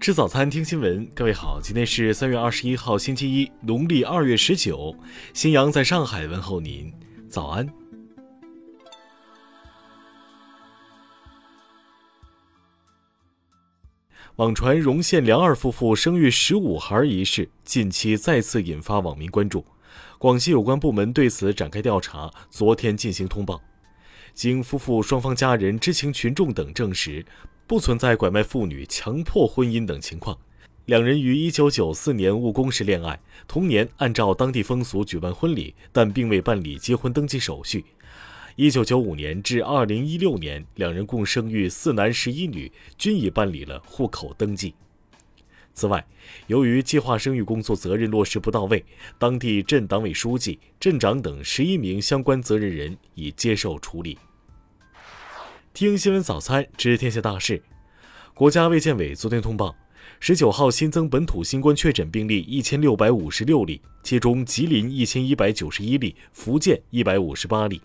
吃早餐，听新闻。各位好，今天是三月二十一号，星期一，农历二月十九。新阳在上海问候您，早安。网传荣县梁二夫妇生育十五孩一事，近期再次引发网民关注。广西有关部门对此展开调查，昨天进行通报。经夫妇双方家人、知情群众等证实。不存在拐卖妇女、强迫婚姻等情况。两人于1994年务工时恋爱，同年按照当地风俗举办婚礼，但并未办理结婚登记手续。1995年至2016年，两人共生育四男十一女，均已办理了户口登记。此外，由于计划生育工作责任落实不到位，当地镇党委书记、镇长等十一名相关责任人已接受处理。听新闻早餐知天下大事。国家卫健委昨天通报，十九号新增本土新冠确诊病例一千六百五十六例，其中吉林一千一百九十一例，福建一百五十八例。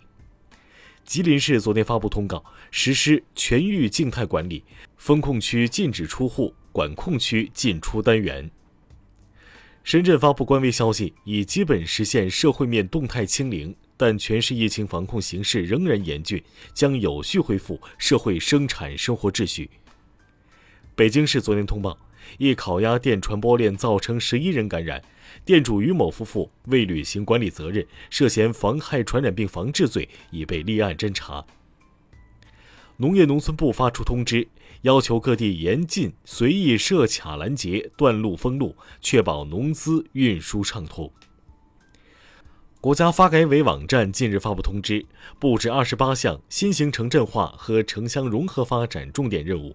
吉林市昨天发布通告，实施全域静态管理，封控区禁止出户，管控区进出单元。深圳发布官微消息，已基本实现社会面动态清零。但全市疫情防控形势仍然严峻，将有序恢复社会生产生活秩序。北京市昨天通报，一烤鸭店传播链造成十一人感染，店主于某夫妇未履行管理责任，涉嫌妨害传染病防治罪，已被立案侦查。农业农村部发出通知，要求各地严禁随意设卡拦截、断路封路，确保农资运输畅通。国家发改委网站近日发布通知，布置二十八项新型城镇化和城乡融合发展重点任务，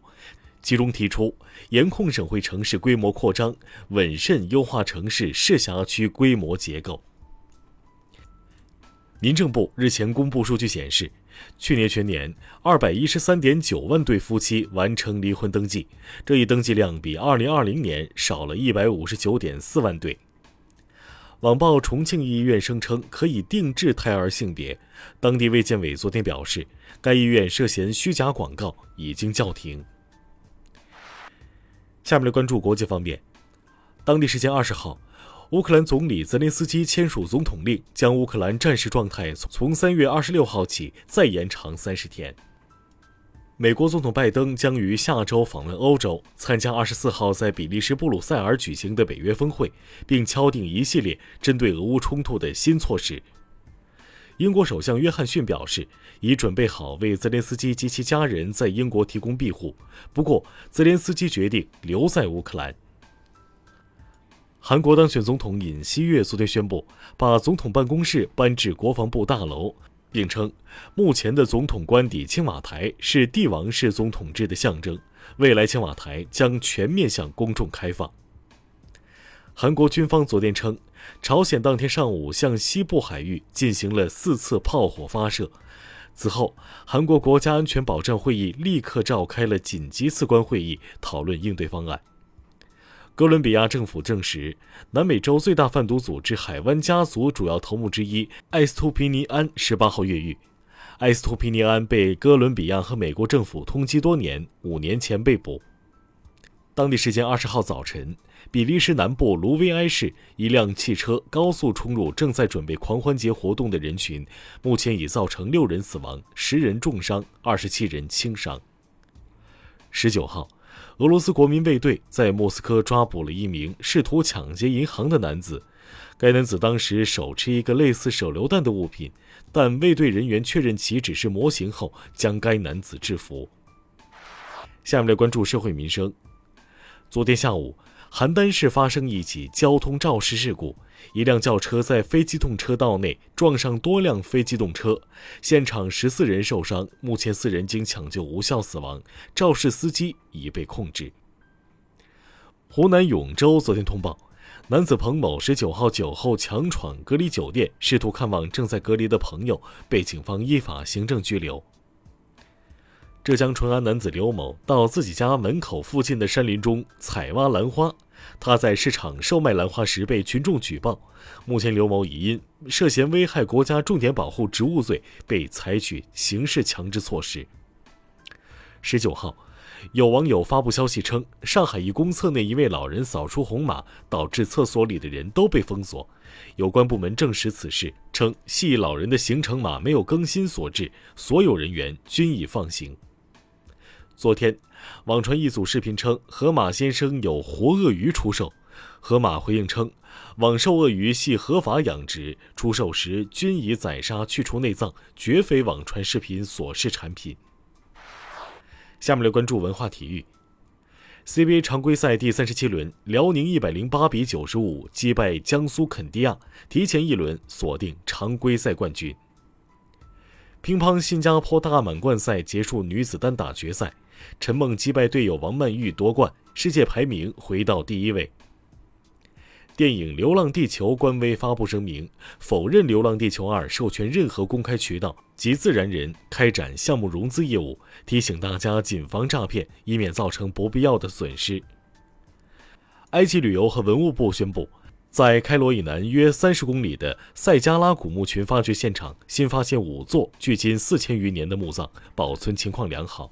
其中提出严控省会城市规模扩张，稳慎优化城市市辖区规模结构。民政部日前公布数据显示，去年全年二百一十三点九万对夫妻完成离婚登记，这一登记量比二零二零年少了一百五十九点四万对。网曝重庆医院声称可以定制胎儿性别，当地卫健委昨天表示，该医院涉嫌虚假广告，已经叫停。下面来关注国际方面，当地时间二十号，乌克兰总理泽连斯基签署总统令，将乌克兰战时状态从三月二十六号起再延长三十天。美国总统拜登将于下周访问欧洲，参加二十四号在比利时布鲁塞尔举行的北约峰会，并敲定一系列针对俄乌冲突的新措施。英国首相约翰逊表示，已准备好为泽连斯基及其家人在英国提供庇护，不过泽连斯基决定留在乌克兰。韩国当选总统尹锡悦昨天宣布，把总统办公室搬至国防部大楼。并称，目前的总统官邸青瓦台是帝王式总统制的象征，未来青瓦台将全面向公众开放。韩国军方昨天称，朝鲜当天上午向西部海域进行了四次炮火发射。此后，韩国国家安全保障会议立刻召开了紧急次官会议，讨论应对方案。哥伦比亚政府证实，南美洲最大贩毒组织“海湾家族”主要头目之一埃斯图皮尼安十八号越狱。埃斯图皮尼安被哥伦比亚和美国政府通缉多年，五年前被捕。当地时间二十号早晨，比利时南部卢维埃市一辆汽车高速冲入正在准备狂欢节活动的人群，目前已造成六人死亡、十人重伤、二十七人轻伤。十九号。俄罗斯国民卫队在莫斯科抓捕了一名试图抢劫银行的男子，该男子当时手持一个类似手榴弹的物品，但卫队人员确认其只是模型后，将该男子制服。下面来关注社会民生。昨天下午。邯郸市发生一起交通肇事事故，一辆轿车在非机动车道内撞上多辆非机动车，现场十四人受伤，目前四人经抢救无效死亡，肇事司机已被控制。湖南永州昨天通报，男子彭某十九号酒后强闯隔离酒店，试图看望正在隔离的朋友，被警方依法行政拘留。浙江淳安男子刘某到自己家门口附近的山林中采挖兰花，他在市场售卖兰花时被群众举报。目前，刘某已因涉嫌危害国家重点保护植物罪被采取刑事强制措施。十九号，有网友发布消息称，上海一公厕内一位老人扫出红码，导致厕所里的人都被封锁。有关部门证实此事，称系老人的行程码没有更新所致，所有人员均已放行。昨天，网传一组视频称河马先生有活鳄鱼出售，河马回应称，网售鳄鱼系合法养殖，出售时均已宰杀去除内脏，绝非网传视频所示产品。下面来关注文化体育。CBA 常规赛第三十七轮，辽宁一百零八比九十五击败江苏肯迪亚，提前一轮锁定常规赛冠军。乒乓新加坡大满贯赛结束女子单打决赛，陈梦击败队友王曼玉夺冠，世界排名回到第一位。电影《流浪地球》官微发布声明，否认《流浪地球二》授权任何公开渠道及自然人开展项目融资业务，提醒大家谨防诈骗，以免造成不必要的损失。埃及旅游和文物部宣布，在开罗以南约三十公里的塞加拉古墓群发掘现场，新发现五座距今四千余年的墓葬，保存情况良好。